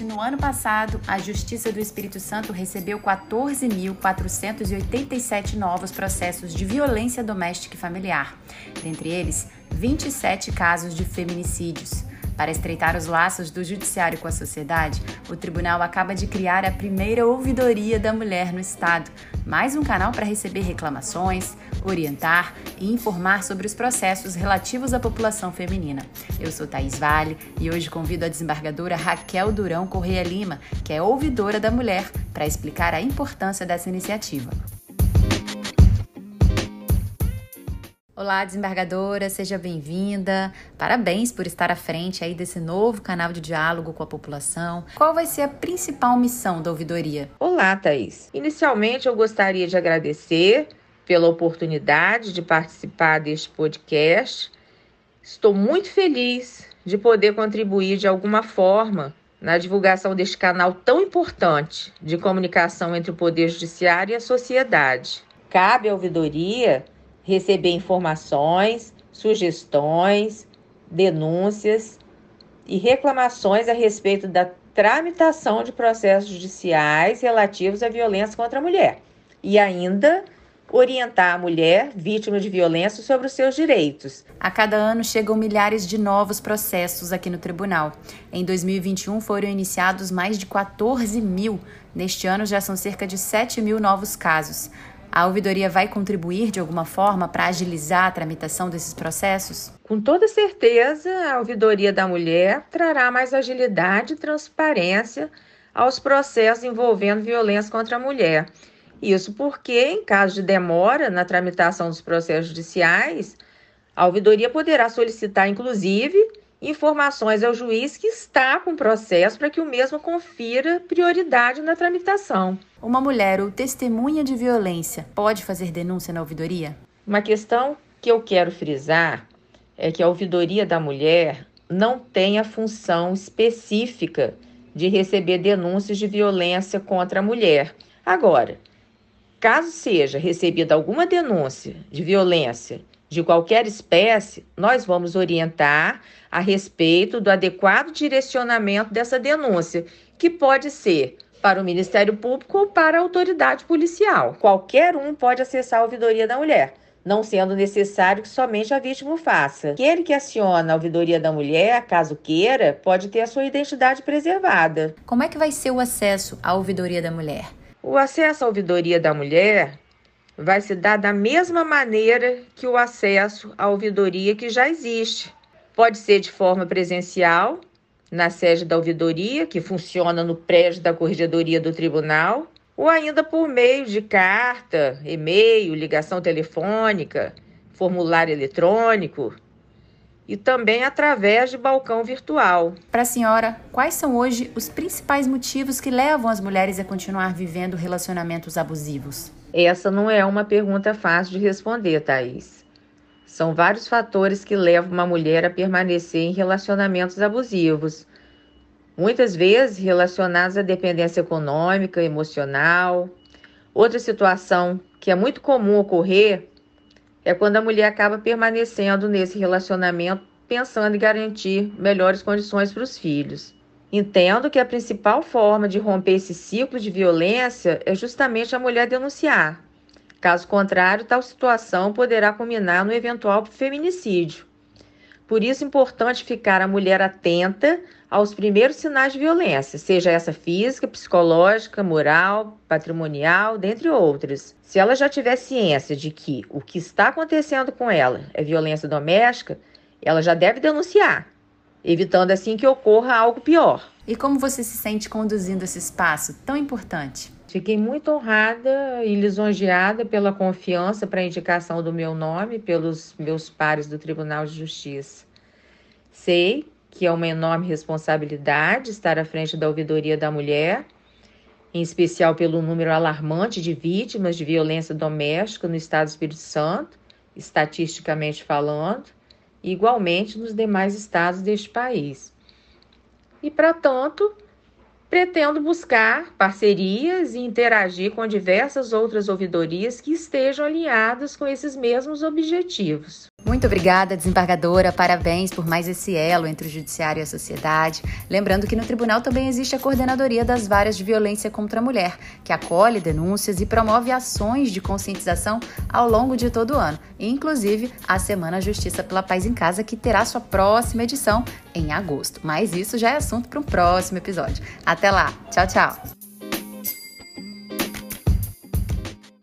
No ano passado, a Justiça do Espírito Santo recebeu 14.487 novos processos de violência doméstica e familiar, dentre eles 27 casos de feminicídios. Para estreitar os laços do judiciário com a sociedade, o tribunal acaba de criar a primeira ouvidoria da mulher no estado, mais um canal para receber reclamações, orientar e informar sobre os processos relativos à população feminina. Eu sou Thaís Vale e hoje convido a desembargadora Raquel Durão Correia Lima, que é ouvidora da mulher, para explicar a importância dessa iniciativa. Olá, desembargadora, seja bem-vinda. Parabéns por estar à frente aí desse novo canal de diálogo com a população. Qual vai ser a principal missão da ouvidoria? Olá, Thaís. Inicialmente, eu gostaria de agradecer pela oportunidade de participar deste podcast. Estou muito feliz de poder contribuir de alguma forma na divulgação deste canal tão importante de comunicação entre o Poder Judiciário e a sociedade. Cabe à ouvidoria receber informações, sugestões, denúncias e reclamações a respeito da tramitação de processos judiciais relativos à violência contra a mulher e ainda orientar a mulher vítima de violência sobre os seus direitos. A cada ano chegam milhares de novos processos aqui no tribunal. Em 2021 foram iniciados mais de 14 mil. Neste ano já são cerca de 7 mil novos casos. A ouvidoria vai contribuir de alguma forma para agilizar a tramitação desses processos? Com toda certeza, a ouvidoria da mulher trará mais agilidade e transparência aos processos envolvendo violência contra a mulher. Isso porque, em caso de demora na tramitação dos processos judiciais, a ouvidoria poderá solicitar, inclusive, informações ao juiz que está com o processo para que o mesmo confira prioridade na tramitação. Uma mulher ou testemunha de violência pode fazer denúncia na ouvidoria? Uma questão que eu quero frisar é que a ouvidoria da mulher não tem a função específica de receber denúncias de violência contra a mulher. Agora, caso seja recebida alguma denúncia de violência de qualquer espécie, nós vamos orientar a respeito do adequado direcionamento dessa denúncia, que pode ser para o Ministério Público ou para a autoridade policial. Qualquer um pode acessar a ouvidoria da mulher não sendo necessário que somente a vítima o faça. Aquele que aciona a ouvidoria da mulher, caso queira, pode ter a sua identidade preservada. Como é que vai ser o acesso à ouvidoria da mulher? O acesso à ouvidoria da mulher vai se dar da mesma maneira que o acesso à ouvidoria que já existe. Pode ser de forma presencial, na sede da ouvidoria, que funciona no prédio da corregedoria do tribunal, ou ainda por meio de carta, e-mail, ligação telefônica, formulário eletrônico e também através de balcão virtual. Para a senhora, quais são hoje os principais motivos que levam as mulheres a continuar vivendo relacionamentos abusivos? Essa não é uma pergunta fácil de responder, Thaís. São vários fatores que levam uma mulher a permanecer em relacionamentos abusivos. Muitas vezes relacionados à dependência econômica, emocional. Outra situação que é muito comum ocorrer é quando a mulher acaba permanecendo nesse relacionamento pensando em garantir melhores condições para os filhos. Entendo que a principal forma de romper esse ciclo de violência é justamente a mulher denunciar. Caso contrário, tal situação poderá culminar no eventual feminicídio. Por isso é importante ficar a mulher atenta aos primeiros sinais de violência, seja essa física, psicológica, moral, patrimonial, dentre outras. Se ela já tiver ciência de que o que está acontecendo com ela é violência doméstica, ela já deve denunciar evitando assim que ocorra algo pior. E como você se sente conduzindo esse espaço tão importante? Fiquei muito honrada e lisonjeada pela confiança para a indicação do meu nome pelos meus pares do Tribunal de Justiça. Sei que é uma enorme responsabilidade estar à frente da ouvidoria da mulher, em especial pelo número alarmante de vítimas de violência doméstica no Estado do Espírito Santo, estatisticamente falando igualmente nos demais estados deste país. E, para tanto, pretendo buscar parcerias e interagir com diversas outras ouvidorias que estejam alinhadas com esses mesmos objetivos. Muito obrigada, desembargadora. Parabéns por mais esse elo entre o judiciário e a sociedade. Lembrando que no tribunal também existe a coordenadoria das varas de violência contra a mulher, que acolhe denúncias e promove ações de conscientização ao longo de todo o ano, inclusive a Semana Justiça pela Paz em Casa, que terá sua próxima edição em agosto. Mas isso já é assunto para um próximo episódio. Até lá. Tchau, tchau.